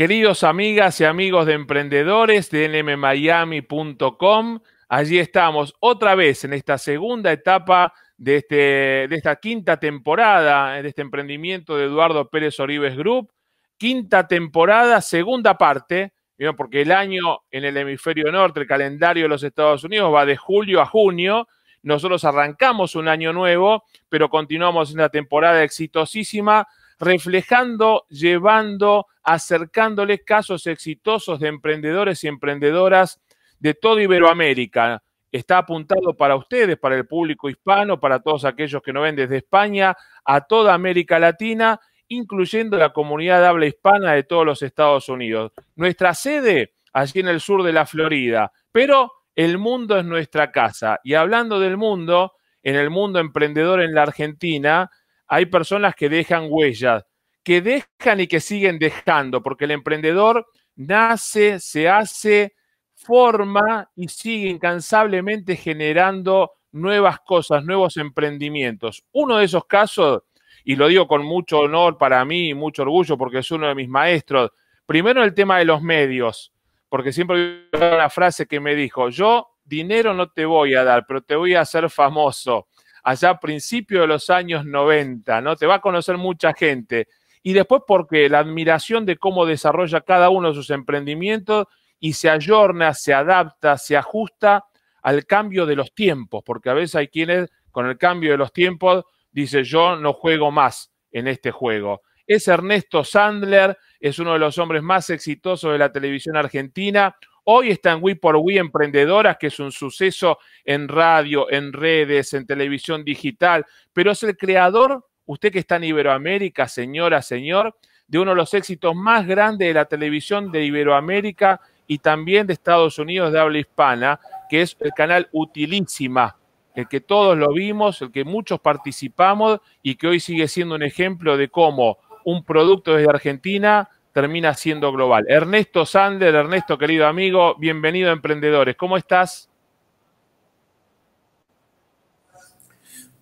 Queridos amigas y amigos de emprendedores de nmmiami.com, allí estamos otra vez en esta segunda etapa de, este, de esta quinta temporada de este emprendimiento de Eduardo Pérez Orives Group. Quinta temporada, segunda parte, porque el año en el hemisferio norte, el calendario de los Estados Unidos va de julio a junio. Nosotros arrancamos un año nuevo, pero continuamos en una temporada exitosísima, reflejando, llevando, acercándoles casos exitosos de emprendedores y emprendedoras de toda Iberoamérica. Está apuntado para ustedes, para el público hispano, para todos aquellos que no ven desde España, a toda América Latina incluyendo la comunidad de habla hispana de todos los Estados Unidos. Nuestra sede allí en el sur de la Florida, pero el mundo es nuestra casa. Y hablando del mundo, en el mundo emprendedor en la Argentina, hay personas que dejan huellas, que dejan y que siguen dejando, porque el emprendedor nace, se hace, forma y sigue incansablemente generando nuevas cosas, nuevos emprendimientos. Uno de esos casos y lo digo con mucho honor para mí y mucho orgullo porque es uno de mis maestros. Primero el tema de los medios, porque siempre hay una frase que me dijo, yo dinero no te voy a dar, pero te voy a hacer famoso. Allá a principios de los años 90, ¿no? Te va a conocer mucha gente. Y después porque la admiración de cómo desarrolla cada uno de sus emprendimientos y se ayorna, se adapta, se ajusta al cambio de los tiempos, porque a veces hay quienes con el cambio de los tiempos dice yo no juego más en este juego. Es Ernesto Sandler, es uno de los hombres más exitosos de la televisión argentina. Hoy está en We por We Emprendedoras, que es un suceso en radio, en redes, en televisión digital, pero es el creador, usted que está en Iberoamérica, señora, señor, de uno de los éxitos más grandes de la televisión de Iberoamérica y también de Estados Unidos de habla hispana, que es el canal Utilísima el que todos lo vimos, el que muchos participamos y que hoy sigue siendo un ejemplo de cómo un producto desde Argentina termina siendo global. Ernesto Sander, Ernesto querido amigo, bienvenido a Emprendedores. ¿Cómo estás?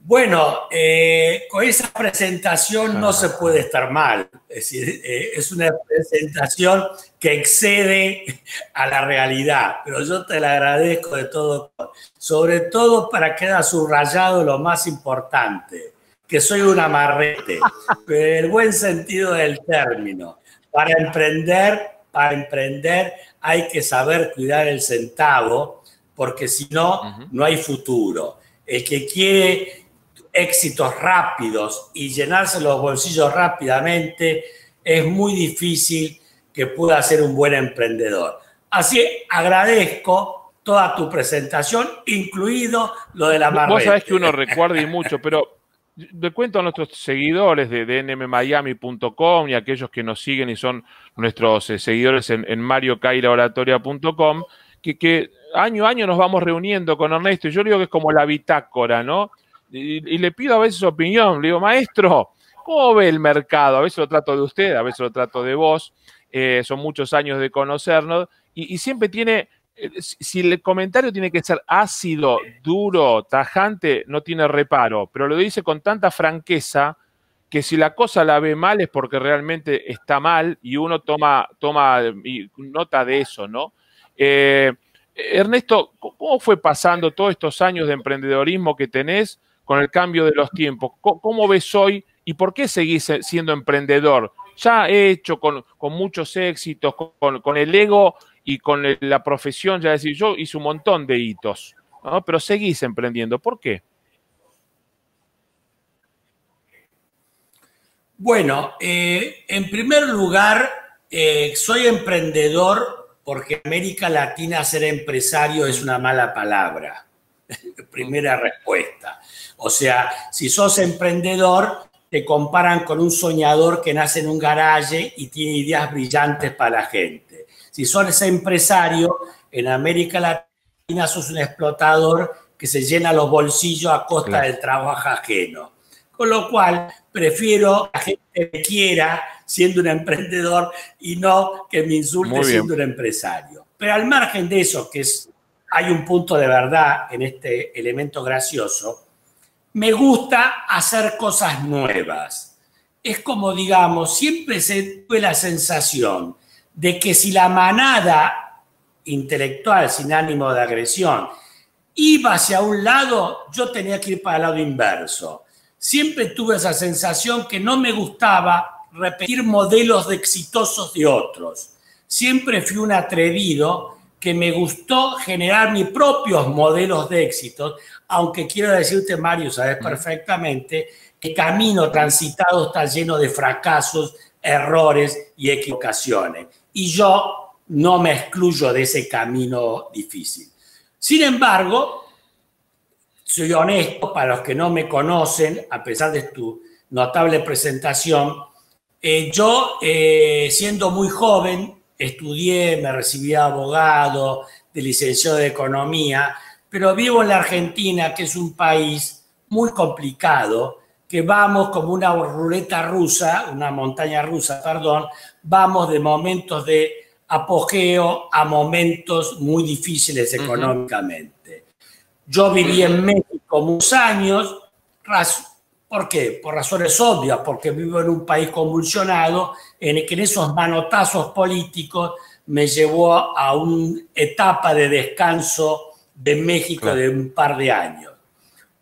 Bueno, eh, con esa presentación no se puede estar mal. Es decir, eh, es una presentación que excede a la realidad, pero yo te la agradezco de todo, sobre todo para que quede subrayado lo más importante, que soy un amarrete, pero en el buen sentido del término. Para emprender, para emprender hay que saber cuidar el centavo, porque si no, no hay futuro. El que quiere éxitos rápidos y llenarse los bolsillos rápidamente, es muy difícil que pueda ser un buen emprendedor. Así agradezco toda tu presentación, incluido lo de la marca. Vos sabés que uno recuerda y mucho, pero le cuento a nuestros seguidores de, nmmiami.com y a aquellos que nos siguen y son nuestros eh, seguidores en, en mariocairaoratoria.com, que, año a año nos vamos reuniendo con Ernesto y yo digo que es como la bitácora, ¿no? y, le pido a veces opinión. Le digo, maestro, ¿cómo ve el mercado? A veces lo trato de usted, a veces lo trato de vos. Eh, son muchos años de conocernos. Y, siempre tiene, si el comentario tiene que ser ácido, duro, tajante, no tiene reparo. Pero lo dice con tanta franqueza que si la cosa la ve mal es porque realmente está mal y uno toma, toma nota de eso, ¿no? Eh, Ernesto, ¿cómo fue pasando todos estos años de emprendedorismo que tenés con el cambio de los tiempos. ¿Cómo ves hoy y por qué seguís siendo emprendedor? Ya he hecho con, muchos éxitos, con, el ego y con la profesión, ya decir, yo hice un montón de hitos, pero seguís emprendiendo. ¿Por qué? Bueno, eh, en primer lugar, eh, soy emprendedor porque América Latina ser empresario es una mala palabra. Primera respuesta. O sea, si sos emprendedor, te comparan con un soñador que nace en un garaje y tiene ideas brillantes para la gente. Si sos empresario, en América Latina sos un explotador que se llena los bolsillos a costa del trabajo ajeno. Con lo cual, prefiero que la gente me quiera siendo un emprendedor y no que me insulte siendo un empresario. Pero al margen de eso, que es, hay un punto de verdad en este elemento gracioso, me gusta hacer cosas nuevas. Es como, digamos, siempre se tuve la sensación de que si la manada intelectual sin ánimo de agresión iba hacia un lado, yo tenía que ir para el lado inverso. Siempre tuve esa sensación que no me gustaba repetir modelos de exitosos de otros. Siempre fui un atrevido que me gustó generar mis propios modelos de éxitos, aunque quiero decirte, Mario, sabes perfectamente que camino transitado está lleno de fracasos, errores y equivocaciones. Y yo no me excluyo de ese camino difícil. Sin embargo, soy honesto, para los que no me conocen, a pesar de tu notable presentación, eh, yo, eh, siendo muy joven, estudié, me recibí abogado, de licenciado de economía, pero vivo en la Argentina, que es un país muy complicado, que vamos como una ruleta rusa, una montaña rusa, perdón, vamos de momentos de apogeo a momentos muy difíciles económicamente. Yo viví en México muchos años, ¿Por qué? Por razones obvias, porque vivo en un país convulsionado en el que en esos manotazos políticos me llevó a una etapa de descanso de México de un par de años.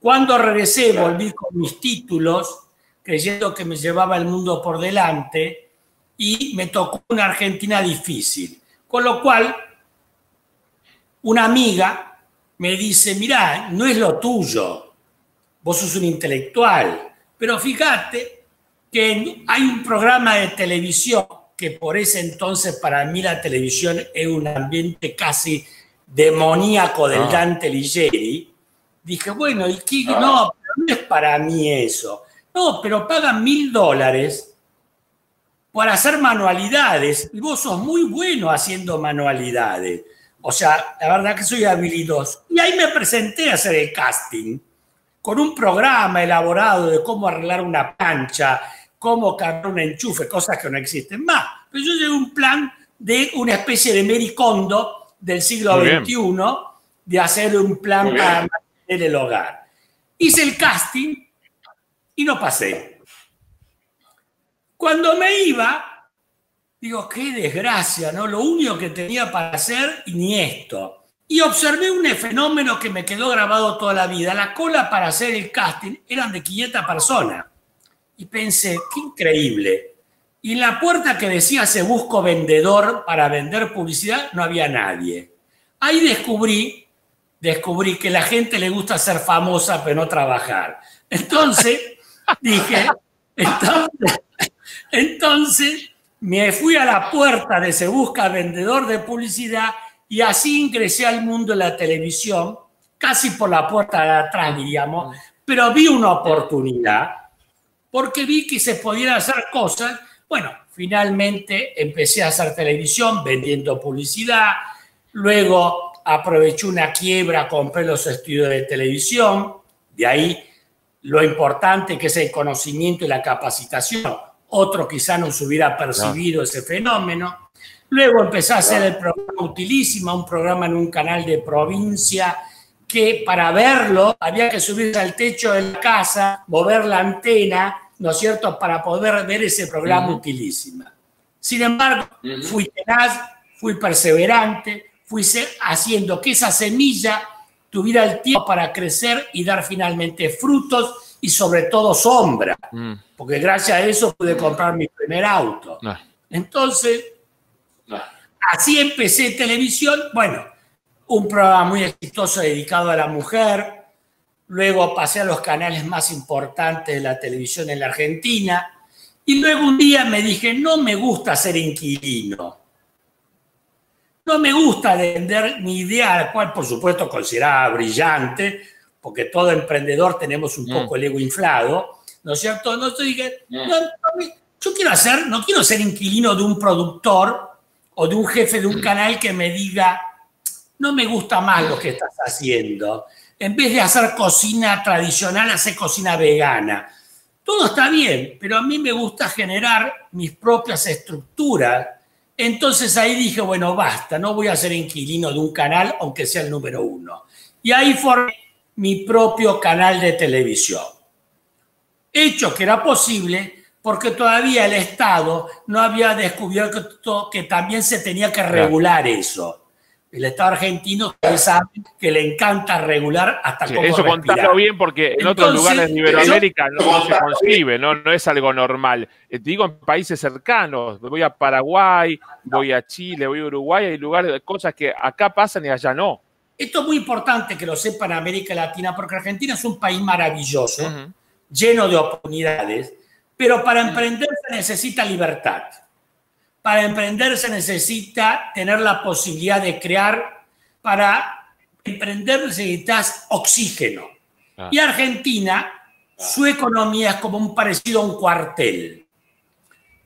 Cuando regresé, volví con mis títulos, creyendo que me llevaba el mundo por delante, y me tocó una Argentina difícil. Con lo cual, una amiga me dice, mira, no es lo tuyo, vos sos un intelectual, pero fíjate que hay un programa de televisión que por ese entonces para mí la televisión es un ambiente casi demoníaco del ah. Dante Ligieri. Dije, bueno, ¿y qué? Ah. No, no es para mí eso. No, pero pagan mil dólares por hacer manualidades y vos sos muy bueno haciendo manualidades. O sea, la verdad que soy habilidoso. Y ahí me presenté a hacer el casting con un programa elaborado de cómo arreglar una plancha, cómo cargar un enchufe, cosas que no existen más. Pero yo llevé un plan de una especie de mericondo del siglo XXI, de hacer un plan para mantener el hogar. Hice el casting y no pasé. Cuando me iba, digo, qué desgracia, ¿no? Lo único que tenía para hacer, ni esto. Y observé un fenómeno que me quedó grabado toda la vida. La cola para hacer el casting eran de 500 personas. Y pensé, qué increíble. Y en la puerta que decía se busco vendedor para vender publicidad, no había nadie. Ahí descubrí, descubrí que la gente le gusta ser famosa pero no trabajar. Entonces dije, entonces, entonces me fui a la puerta de se busca vendedor de publicidad y así ingresé al mundo de la televisión, casi por la puerta de atrás, diríamos, pero vi una oportunidad porque vi que se podían hacer cosas. Bueno, finalmente empecé a hacer televisión vendiendo publicidad, luego aproveché una quiebra, compré los estudios de televisión, de ahí lo importante que es el conocimiento y la capacitación. Otro quizá no se hubiera percibido ese fenómeno. Luego empecé a hacer el programa Utilísima, un programa en un canal de provincia que para verlo había que subirse al techo de la casa, mover la antena, ¿no es cierto?, para poder ver ese programa Utilísima. Sin embargo, fui tenaz, fui perseverante, fui haciendo que esa semilla tuviera el tiempo para crecer y dar finalmente frutos y sobre todo sombra, mm. porque gracias a eso pude comprar mi primer auto. Ah. Entonces, Así empecé televisión, bueno, un programa muy exitoso dedicado a la mujer, luego pasé a los canales más importantes de la televisión en la Argentina, y luego un día me dije, no me gusta ser inquilino. No me gusta vender mi idea, la cual por supuesto consideraba brillante, porque todo emprendedor tenemos un mm. poco el ego inflado, ¿no es cierto? No, dije, mm. yo quiero hacer, no quiero ser inquilino de un productor o de un jefe de un mm. canal que me diga, no me gusta más lo que estás haciendo. En vez de hacer cocina tradicional, hacer cocina vegana. Todo está bien, pero a mí me gusta generar mis propias estructuras. Entonces ahí dije, bueno, basta, no voy a ser inquilino de un canal, aunque sea el número uno. Y ahí formé mi propio canal de televisión. Hecho que era posible porque todavía el Estado no había descubierto que también se tenía que regular eso. El Estado argentino, ustedes saben que le encanta regular hasta sí, cómo Eso contarlo bien porque en otros lugares de Iberoamérica no, se concibe, no, no es algo normal. Eh, te digo en países cercanos, voy a Paraguay, voy a Chile, voy a Uruguay, hay lugares, cosas que acá pasan y allá no. Esto es muy importante que lo sepan en América Latina porque Argentina es un país maravilloso, lleno de oportunidades, pero para emprender se necesita libertad. Para emprender se necesita tener la posibilidad de crear. Para emprender necesitas oxígeno. Ah. Y Argentina, su economía es como un parecido a un cuartel.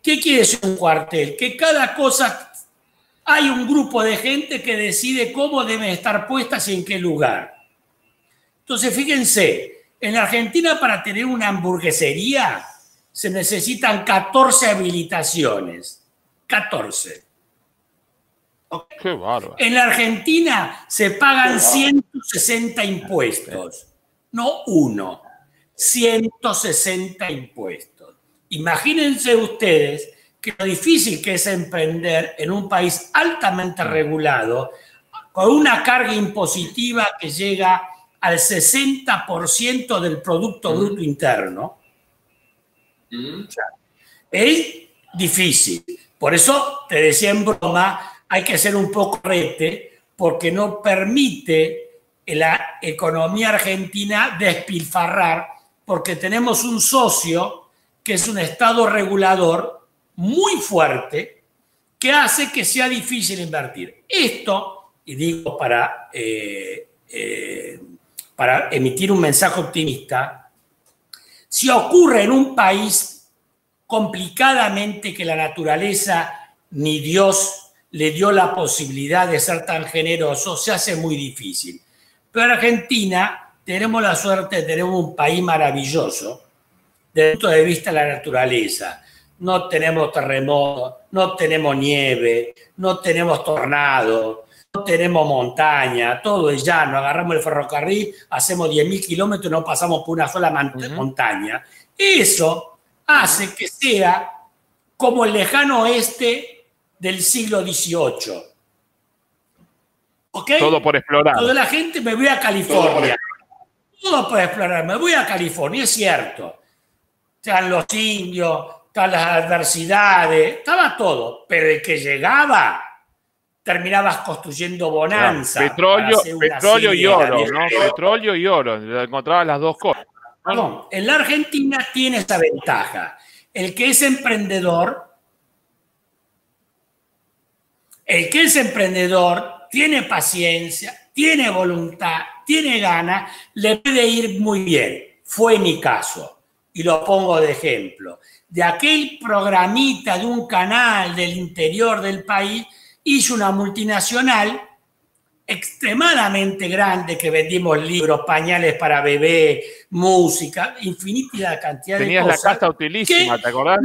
¿Qué quiere decir un cuartel? Que cada cosa hay un grupo de gente que decide cómo deben estar puestas y en qué lugar. Entonces, fíjense, en Argentina para tener una hamburguesería se necesitan 14 habilitaciones. 14. Qué bárbaro. En la Argentina se pagan 160 impuestos, no uno, 160 impuestos. Imagínense ustedes que lo difícil que es emprender en un país altamente regulado, con una carga impositiva que llega al 60% del Producto Bruto Interno. es difícil. Por eso te decía en broma, hay que ser un poco rete porque no permite la economía argentina despilfarrar porque tenemos un socio que es un estado regulador muy fuerte que hace que sea difícil invertir. Esto, y digo para, eh, eh, para emitir un mensaje optimista, si ocurre en un país complicadamente que la naturaleza ni Dios le dio la posibilidad de ser tan generoso, se hace muy difícil. Pero en Argentina tenemos la suerte de tener un país maravilloso desde el punto de vista de la naturaleza. No tenemos terremotos, no tenemos nieve, no tenemos tornado, no tenemos montaña, todo es llano. Agarramos el ferrocarril, hacemos 10.000 kilómetros y no pasamos por una sola montaña. Eso hace que sea como el lejano oeste del siglo XVIII. ¿Ok? Todo por explorar. Toda la gente me voy a California. Todo por explorar, me voy a California, es cierto. Están los indios, están las adversidades, estaba todo. Pero el que llegaba, terminabas construyendo bonanza. petróleo, petróleo y oro, ¿no? Petróleo y oro, encontrabas las dos cosas. Perdón, en la Argentina tiene esta ventaja. El que es emprendedor, el que es emprendedor tiene paciencia, tiene voluntad, tiene ganas, le puede ir muy bien. Fue mi caso y lo pongo de ejemplo. De aquel programita de un canal del interior del país, hizo una multinacional extremadamente grande que vendimos libros, pañales para bebé, música, infinita cantidad de cosas. Tenías la casa utilísima, ¿te acordás?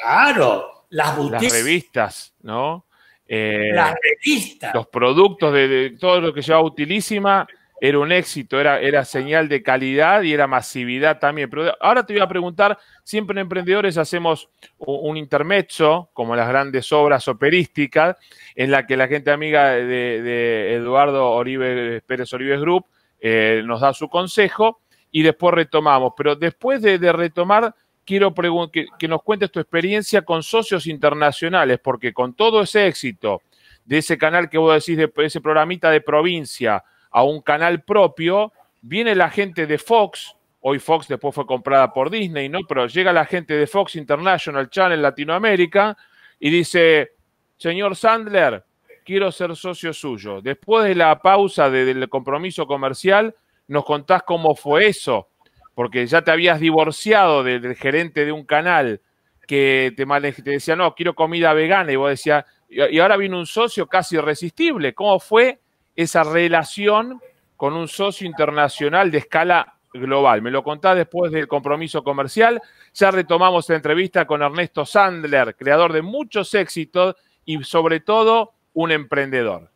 Claro, las Las revistas, ¿no? Eh, las revistas. Los productos de, todo lo que llevaba utilísima era un éxito, era, era señal de calidad y era masividad también. Pero ahora te voy a preguntar, siempre en Emprendedores hacemos un, intermezzo, como las grandes obras operísticas, en la que la gente amiga de, Eduardo Oribe, Pérez Oribe Group eh, nos da su consejo y después retomamos. Pero después de, retomar, quiero que, que nos cuentes tu experiencia con socios internacionales, porque con todo ese éxito de ese canal que vos decís, de ese programita de provincia, a un canal propio, viene la gente de Fox, hoy Fox después fue comprada por Disney, ¿no? Pero llega la gente de Fox International Channel Latinoamérica y dice, señor Sandler, quiero ser socio suyo. Después de la pausa del compromiso comercial, nos contás cómo fue eso, porque ya te habías divorciado del, gerente de un canal que te, te decía, no, quiero comida vegana, y vos decías, y ahora viene un socio casi irresistible. ¿Cómo fue esa relación con un socio internacional de escala global. Me lo contás después del compromiso comercial. Ya retomamos la entrevista con Ernesto Sandler, creador de muchos éxitos y sobre todo un emprendedor.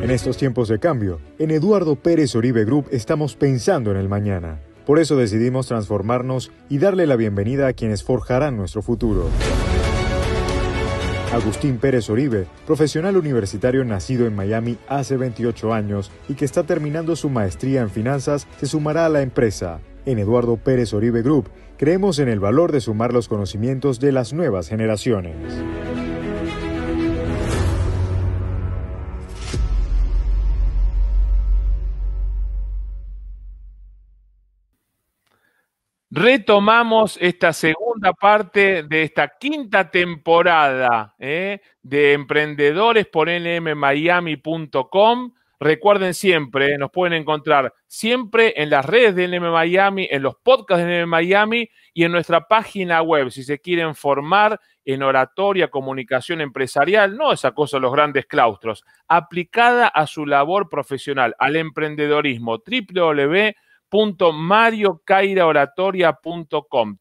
En estos tiempos de cambio, en Eduardo Pérez Oribe Group estamos pensando en el mañana Por eso decidimos transformarnos y darle la bienvenida a quienes forjarán nuestro futuro. Agustín Pérez Oribe, profesional universitario nacido en Miami hace 28 años y que está terminando su maestría en finanzas, se sumará a la empresa. En Eduardo Pérez Oribe Group, creemos en el valor de sumar los conocimientos de las nuevas generaciones. Retomamos esta segunda parte de esta quinta temporada ¿eh? de Emprendedores por nmmiami.com. Recuerden siempre, nos pueden encontrar siempre en las redes de NM Miami, en los podcasts de NM Miami y en nuestra página web. Si se quieren formar en oratoria, comunicación empresarial, no esa cosa de los grandes claustros, aplicada a su labor profesional, al emprendedorismo, www www.mariocairaoratoria.com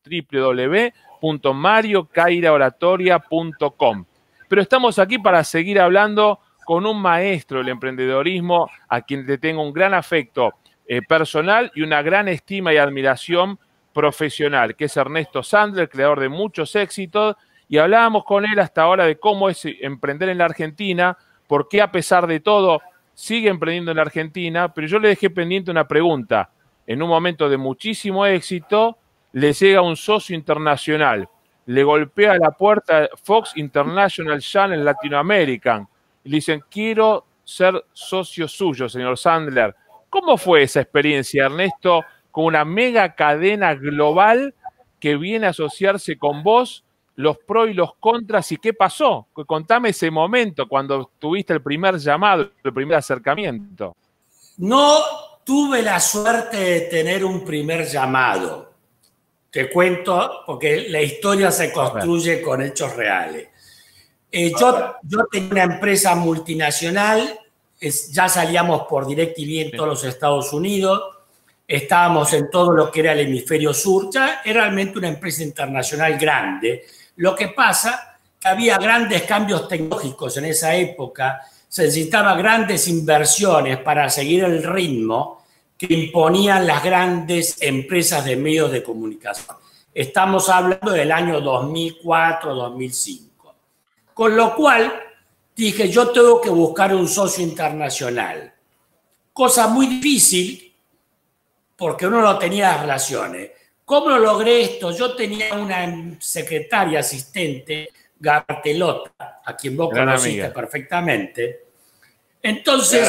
www.mariocairaoratoria.com Pero estamos aquí para seguir hablando con un maestro del emprendedorismo a quien le tengo un gran afecto eh, personal y una gran estima y admiración profesional, que es Ernesto Sandler, creador de muchos éxitos, y hablábamos con él hasta ahora de cómo es emprender en la Argentina, por qué a pesar de todo sigue emprendiendo en la Argentina, pero yo le dejé pendiente una pregunta en un momento de muchísimo éxito, le llega un socio internacional, le golpea la puerta Fox International Channel Latinoamerican y le dicen, quiero ser socio suyo, señor Sandler. ¿Cómo fue esa experiencia, Ernesto, con una mega cadena global que viene a asociarse con vos, los pros y los contras, y qué pasó? Contame ese momento cuando tuviste el primer llamado, el primer acercamiento. No tuve la suerte de tener un primer llamado. Te cuento, porque la historia se construye con hechos reales. Eh, yo, yo tenía una empresa multinacional, ya salíamos por DirecTV en todos los Estados Unidos, estábamos en todo lo que era el hemisferio sur, ya era realmente una empresa internacional grande. Lo que pasa que había grandes cambios tecnológicos en esa época, se necesitaba grandes inversiones para seguir el ritmo que imponían las grandes empresas de medios de comunicación. Estamos hablando del año 2004-2005. Con lo cual dije, yo tengo que buscar un socio internacional. Cosa muy difícil porque uno no tenía las relaciones. ¿Cómo logré esto? Yo tenía una secretaria asistente, Gartelota, a quien vos conociste perfectamente. Entonces,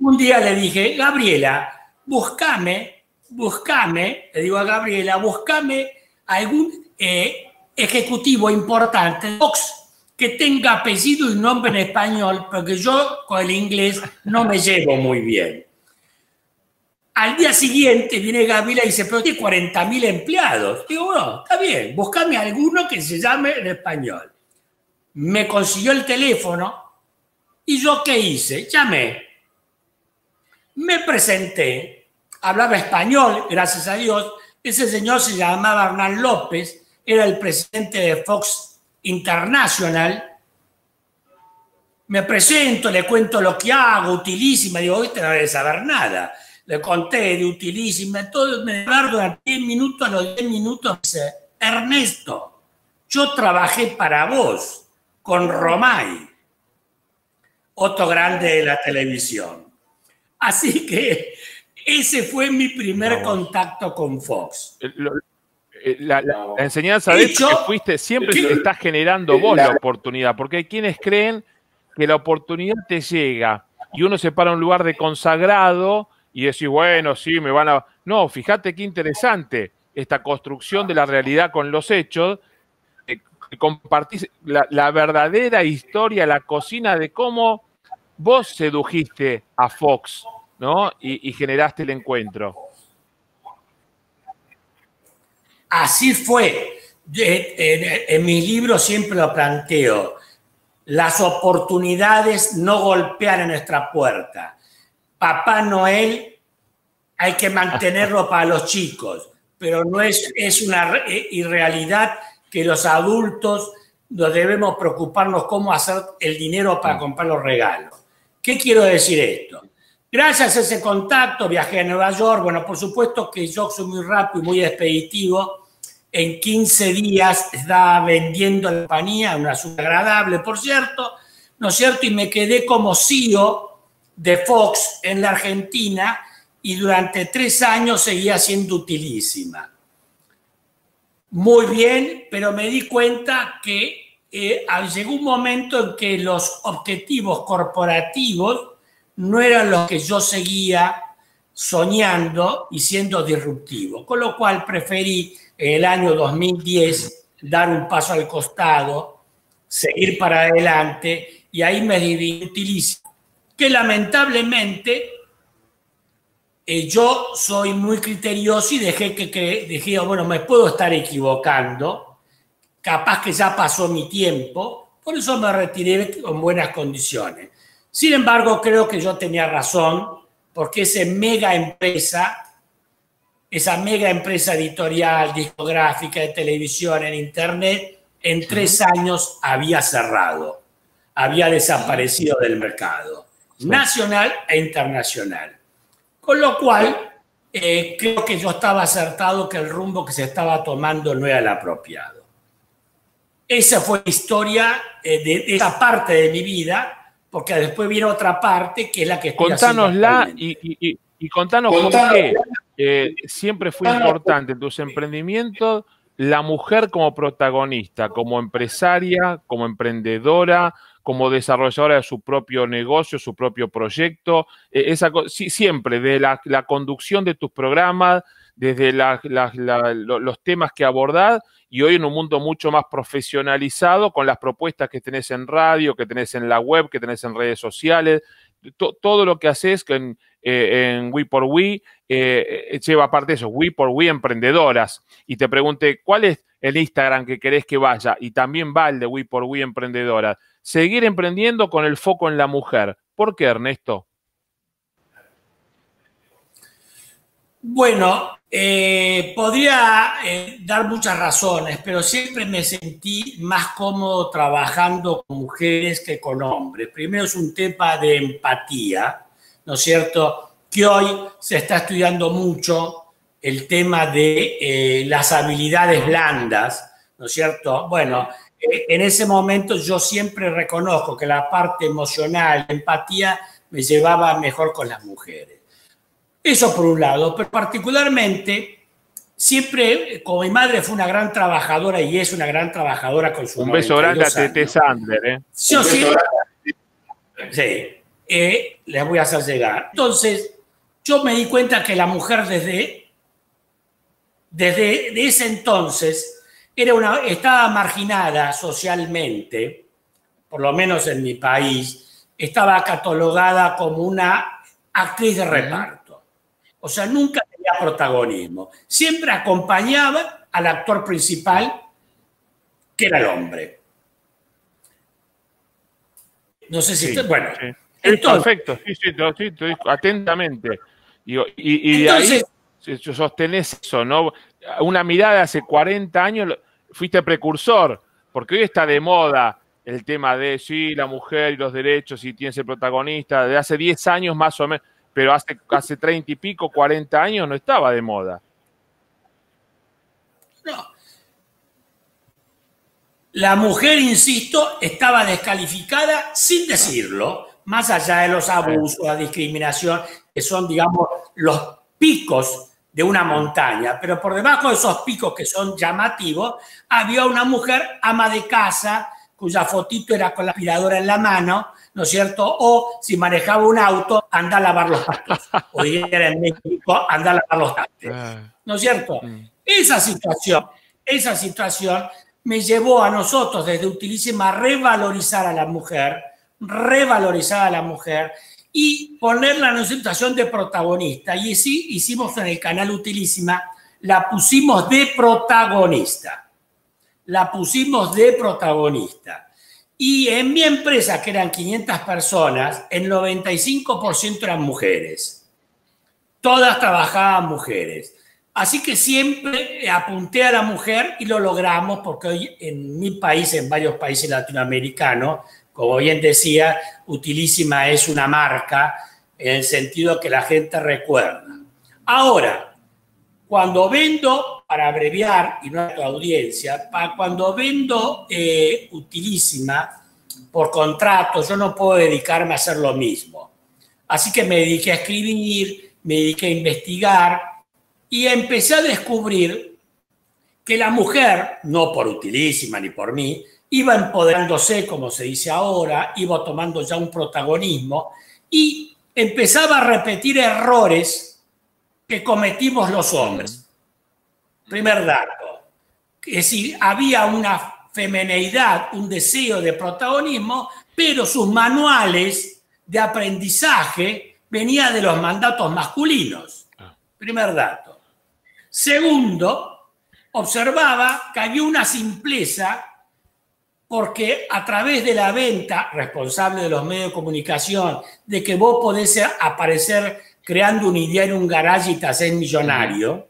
un día le dije, Gabriela, buscame, buscame, le digo a Gabriela, buscame algún eh, ejecutivo importante Vox que tenga apellido y nombre en español, porque yo con el inglés no me llevo muy bien. Al día siguiente viene Gabriela y dice, pero tiene 40 mil empleados. Digo, no, está bien, buscame alguno que se llame en español. Me consiguió el teléfono y yo qué hice? Llamé. Me presenté hablaba español, gracias a Dios. Ese señor se llamaba Hernán López, era el presidente de Fox International. Me presento, le cuento lo que hago, utilísima, digo, te no debe saber nada. Le conté de utilísima, me durante 10 minutos, a los 10 minutos dice, Ernesto, yo trabajé para vos con Romay, otro grande de la televisión. Así que ese fue mi primer contacto con Fox. Eh, eh, la, enseñanza de hecho, que fuiste, siempre te estás generando vos la, oportunidad, porque hay quienes creen que la oportunidad te llega y uno se para en un lugar de consagrado y decís, bueno, sí, me van a... No, fíjate qué interesante esta construcción de la realidad con los hechos, compartís la, la verdadera historia, la cocina de cómo vos sedujiste a Fox ¿no? Y, generaste el encuentro. Así fue. En, mi libro siempre lo planteo. Las oportunidades no golpean en nuestra puerta. Papá Noel hay que mantenerlo para los chicos, pero no es, es una irrealidad que los adultos nos debemos preocuparnos cómo hacer el dinero para comprar los regalos. ¿Qué quiero decir esto? Gracias a ese contacto viajé a Nueva York. Bueno, por supuesto que yo soy muy rápido y muy expeditivo. En 15 días estaba vendiendo la compañía, una suma agradable, por cierto, ¿no es cierto? Y me quedé como CEO de Fox en la Argentina y durante tres años seguía siendo utilísima. Muy bien, pero me di cuenta que eh, llegó un momento en que los objetivos corporativos no eran los que yo seguía soñando y siendo disruptivo, con lo cual preferí en el año 2010 dar un paso al costado, seguir para adelante y ahí me utilizo. Que lamentablemente eh, yo soy muy criterioso y dejé que, que dije, bueno, me puedo estar equivocando, capaz que ya pasó mi tiempo, por eso me retiré con buenas condiciones. Sin embargo, creo que yo tenía razón, porque esa mega empresa, esa mega empresa editorial, discográfica, de televisión, en Internet, en tres años había cerrado, había desaparecido del mercado, nacional e internacional. Con lo cual, eh, creo que yo estaba acertado que el rumbo que se estaba tomando no era el apropiado. Esa fue la historia eh, de esa parte de mi vida porque después viene otra parte que es la que estoy Contánosla y, y, y, contanos por qué eh, siempre fue importante en tus emprendimientos la mujer como protagonista, como empresaria, como emprendedora, como desarrolladora de su propio negocio, su propio proyecto, eh, esa, siempre de la, la, conducción de tus programas, desde los temas que abordás y hoy en un mundo mucho más profesionalizado con las propuestas que tenés en radio, que tenés en la web, que tenés en redes sociales, todo lo que haces en, eh, en We por We eh, eh, lleva aparte de eso, We por We Emprendedoras. Y te pregunté, ¿cuál es el Instagram que querés que vaya? Y también va el de We por We Emprendedoras. Seguir emprendiendo con el foco en la mujer. ¿Por qué, Ernesto? Bueno, eh, podría eh, dar muchas razones, pero siempre me sentí más cómodo trabajando con mujeres que con hombres. Primero es un tema de empatía, ¿no es cierto? Que hoy se está estudiando mucho el tema de eh, las habilidades blandas, ¿no es cierto? Bueno, en ese momento yo siempre reconozco que la parte emocional, empatía, me llevaba mejor con las mujeres. Eso por un lado, pero particularmente, siempre, como mi madre fue una gran trabajadora y es una gran trabajadora con su Un beso grande a Tete Sander, ¿eh? Sí, sí, eh, les voy a hacer llegar. Entonces, yo me di cuenta que la mujer desde, desde ese entonces era una, estaba marginada socialmente, por lo menos en mi país, estaba catalogada como una actriz de reparto. O sea, nunca tenía protagonismo. Siempre acompañaba al actor principal, que era el hombre. No sé si... bueno. perfecto, sí, sí, sí, atentamente. Y, y, de ahí sostenés eso, ¿no? Una mirada hace 40 años, fuiste precursor, porque hoy está de moda el tema de, sí, la mujer y los derechos y tienes el protagonista, de hace 10 años más o menos pero hace, hace 30 y pico, 40 años no estaba de moda. No. La mujer, insisto, estaba descalificada sin decirlo, más allá de los abusos, la discriminación, que son, digamos, los picos de una montaña, pero por debajo de esos picos que son llamativos, había una mujer ama de casa, cuya fotito era con la aspiradora en la mano, ¿no es cierto? O si manejaba un auto, anda a lavar los trastes. O era en México, anda a lavar los trastes. ¿No es cierto? Esa situación, esa situación me llevó a nosotros desde Utilísima a revalorizar a la mujer, revalorizar a la mujer y ponerla en una situación de protagonista. Y así hicimos en el canal Utilísima, la pusimos de protagonista. La pusimos de protagonista. Y en mi empresa, que eran 500 personas, el 95% eran mujeres. Todas trabajaban mujeres. Así que siempre apunté a la mujer y lo logramos porque hoy en mi país, en varios países latinoamericanos, como bien decía, Utilísima es una marca en el sentido que la gente recuerda. Ahora, cuando vendo, para abreviar y no a tu audiencia, cuando vendo eh, utilísima por contrato, yo no puedo dedicarme a hacer lo mismo. Así que me dediqué a escribir, me dediqué a investigar y empecé a descubrir que la mujer, no por utilísima ni por mí, iba empoderándose, como se dice ahora, iba tomando ya un protagonismo y empezaba a repetir errores que cometimos los hombres. Primer dato, es decir, había una femineidad, un deseo de protagonismo, pero sus manuales de aprendizaje venían de los mandatos masculinos. Ah. Primer dato. Segundo, observaba que había una simpleza porque a través de la venta responsable de los medios de comunicación, de que vos podés aparecer creando una idea en un garaje y te haces millonario,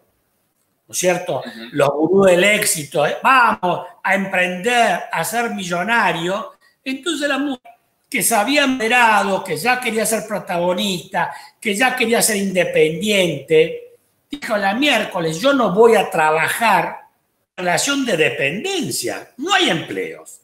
¿no es cierto? Los gurús del éxito, ¿eh? vamos a emprender, a ser millonario. Entonces la mujer que se había enterado, que ya quería ser protagonista, que ya quería ser independiente, dijo la miércoles, yo no voy a trabajar relación de dependencia, no hay empleos.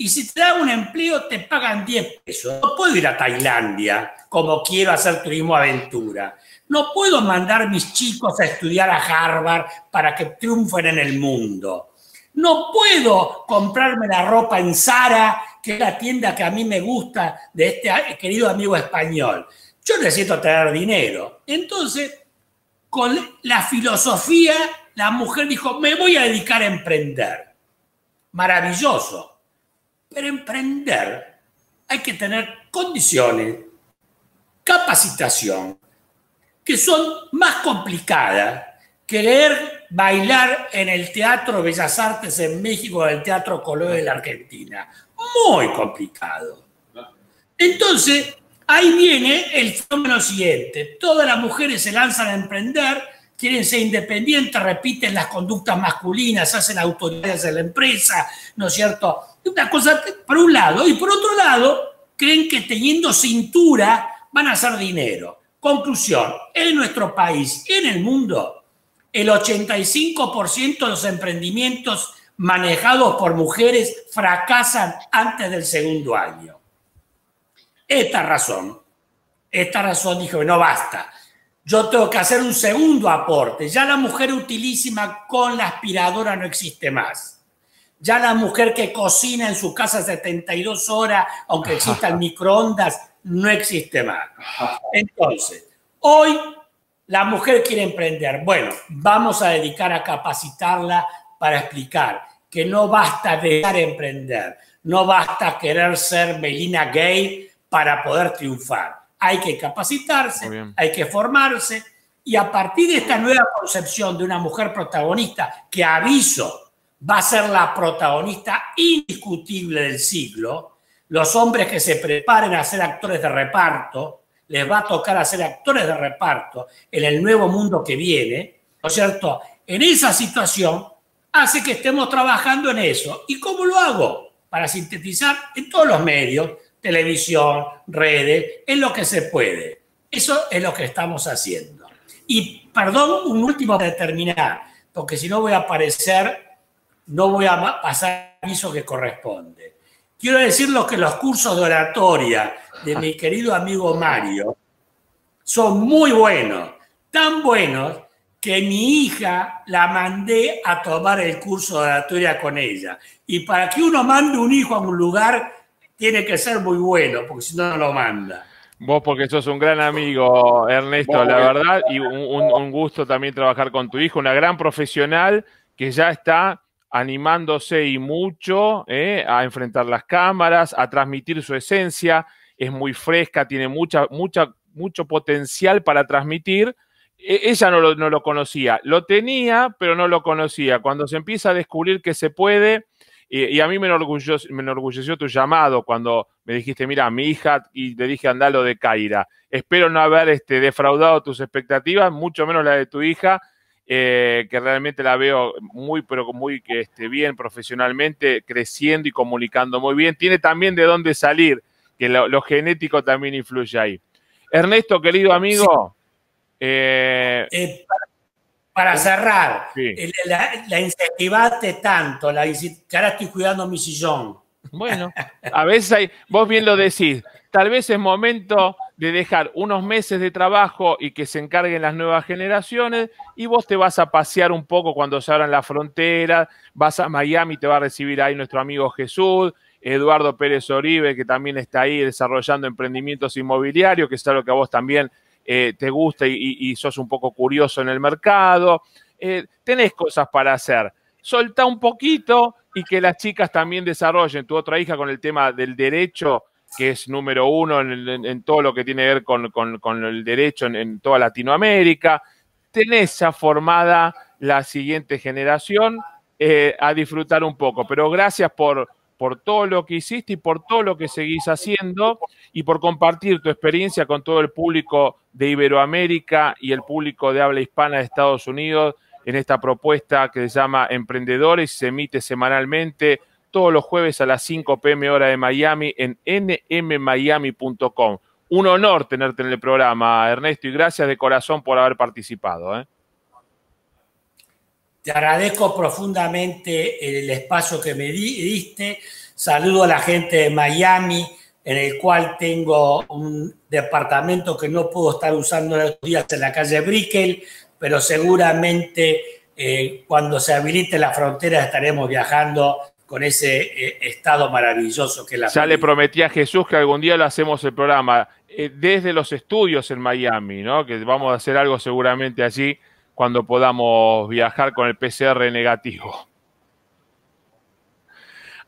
Y si te dan un empleo, te pagan 10 pesos. No puedo ir a Tailandia como quiero hacer turismo aventura. No puedo mandar mis chicos a estudiar a Harvard para que triunfen en el mundo. No puedo comprarme la ropa en Zara, que es la tienda que a mí me gusta de este querido amigo español. Yo necesito tener dinero. Entonces, con la filosofía, la mujer dijo, me voy a dedicar a emprender. Maravilloso pero emprender hay que tener condiciones, capacitación, que son más complicadas que leer bailar en el Teatro Bellas Artes en México o en el Teatro Colón de la Argentina. Muy complicado. Entonces, ahí viene el fenómeno siguiente. Todas las mujeres se lanzan a emprender quieren ser independientes, repiten las conductas masculinas, hacen autoridades de la empresa, ¿no es cierto? Una cosa por un lado. Y por otro lado, creen que teniendo cintura van a hacer dinero. Conclusión, en nuestro país, en el mundo, el 85% de los emprendimientos manejados por mujeres fracasan antes del segundo año. Esta razón, esta razón dijo, no basta yo tengo que hacer un segundo aporte. Ya la mujer utilísima con la aspiradora no existe más. Ya la mujer que cocina en su casa 72 horas, aunque exista el microondas, no existe más. Entonces, hoy la mujer quiere emprender. Bueno, vamos a dedicar a capacitarla para explicar que no basta dejar emprender, no basta querer ser Melina Gay para poder triunfar hay que capacitarse, hay que formarse y a partir de esta nueva concepción de una mujer protagonista, que aviso, va a ser la protagonista indiscutible del siglo, los hombres que se preparen a ser actores de reparto, les va a tocar a ser actores de reparto en el nuevo mundo que viene, ¿no es cierto? En esa situación hace que estemos trabajando en eso. ¿Y cómo lo hago? Para sintetizar en todos los medios, televisión, redes, es lo que se puede. Eso es lo que estamos haciendo. Y perdón, un último de terminar, porque si no voy a aparecer, no voy a pasar el aviso que corresponde. Quiero decirles que los cursos de oratoria de mi querido amigo Mario son muy buenos, tan buenos que mi hija la mandé a tomar el curso de oratoria con ella. Y para que uno mande un hijo a un lugar tiene que ser muy bueno, porque si no, no lo manda. Vos porque sos un gran amigo, Ernesto, la verdad, y un, gusto también trabajar con tu hijo, una gran profesional que ya está animándose y mucho eh, a enfrentar las cámaras, a transmitir su esencia, es muy fresca, tiene mucha, mucha, mucho potencial para transmitir. E, ella no lo, no lo conocía, lo tenía, pero no lo conocía. Cuando se empieza a descubrir que se puede, y, a mí me enorgulleció, me enorgulleció tu llamado cuando me dijiste, mira, mi hija, y le dije, andalo de Caira. Espero no haber este, defraudado tus expectativas, mucho menos la de tu hija, eh, que realmente la veo muy, pero muy este, bien profesionalmente, creciendo y comunicando muy bien. Tiene también de dónde salir, que lo, genético también influye ahí. Ernesto, querido amigo. Eh, eh, para, cerrar, la, la, incentivaste tanto, la, que ahora estoy cuidando mi sillón. Bueno, a veces hay, vos bien lo decís, tal vez es momento de dejar unos meses de trabajo y que se encarguen las nuevas generaciones y vos te vas a pasear un poco cuando se abran las fronteras, vas a Miami, te va a recibir ahí nuestro amigo Jesús, Eduardo Pérez Oribe, que también está ahí desarrollando emprendimientos inmobiliarios, que es algo que a vos también eh, te gusta y, sos un poco curioso en el mercado. Eh, tenés cosas para hacer. Solta un poquito y que las chicas también desarrollen. Tu otra hija con el tema del derecho, que es número uno en, todo lo que tiene que ver con, el derecho en, toda Latinoamérica. Tenés ya formada la siguiente generación eh, a disfrutar un poco. Pero gracias por, por todo lo que hiciste y por todo lo que seguís haciendo y por compartir tu experiencia con todo el público de Iberoamérica y el público de habla hispana de Estados Unidos en esta propuesta que se llama Emprendedores. Se emite semanalmente todos los jueves a las 5 pm hora de Miami en nmmiami.com. Un honor tenerte en el programa, Ernesto, y gracias de corazón por haber participado. ¿eh? Te agradezco profundamente el espacio que me diste. Saludo a la gente de Miami, en el cual tengo un departamento que no puedo estar usando en estos días en la calle Brickell, pero seguramente eh, cuando se habilite la frontera estaremos viajando con ese eh, estado maravilloso que la... Ya le prometí a Jesús que algún día lo hacemos el programa eh, desde los estudios en Miami, ¿no? Que vamos a hacer algo seguramente allí cuando podamos viajar con el PCR negativo.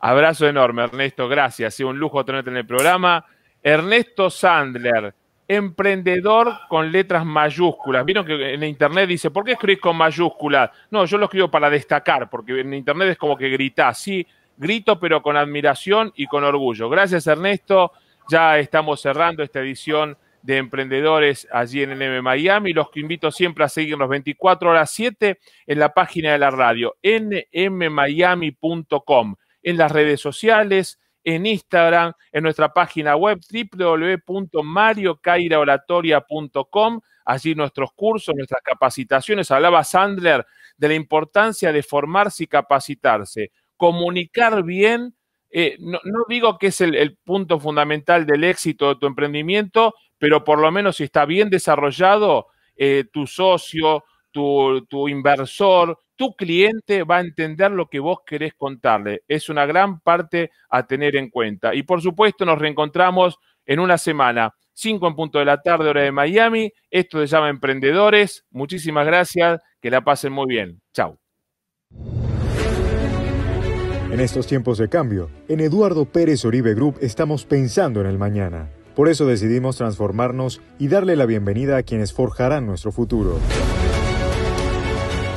Abrazo enorme, Ernesto, gracias. Ha un lujo tenerte en el programa. Ernesto Sandler, emprendedor con letras mayúsculas. Vieron que en internet dice, ¿por qué escribís con mayúsculas? No, yo lo escribo para destacar, porque en internet es como que gritás. Sí, grito, pero con admiración y con orgullo. Gracias, Ernesto. Ya estamos cerrando esta edición de emprendedores allí en NM Miami. Los que invito siempre a seguirnos 24 horas 7 en la página de la radio, nmmiami.com, en las redes sociales, en Instagram, en nuestra página web www.mariocairaoratoria.com, allí nuestros cursos, nuestras capacitaciones. Hablaba Sandler de la importancia de formarse y capacitarse, comunicar bien. Eh, no, digo que es el punto fundamental del éxito de tu emprendimiento, pero por lo menos si está bien desarrollado, eh, tu socio, tu, inversor, tu cliente va a entender lo que vos querés contarle. Es una gran parte a tener en cuenta. Y por supuesto nos reencontramos en una semana, 5 en punto de la tarde, hora de Miami. Esto se llama Emprendedores. Muchísimas gracias. Que la pasen muy bien. Chao. En estos tiempos de cambio, en Eduardo Pérez Oribe Group estamos pensando en el mañana. Por eso decidimos transformarnos y darle la bienvenida a quienes forjarán nuestro futuro.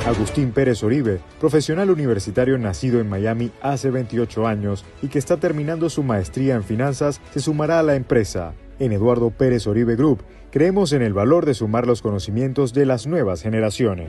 Agustín Pérez Oribe, profesional universitario nacido en Miami hace 28 años y que está terminando su maestría en finanzas, se sumará a la empresa. En Eduardo Pérez Oribe Group creemos en el valor de sumar los conocimientos de las nuevas generaciones.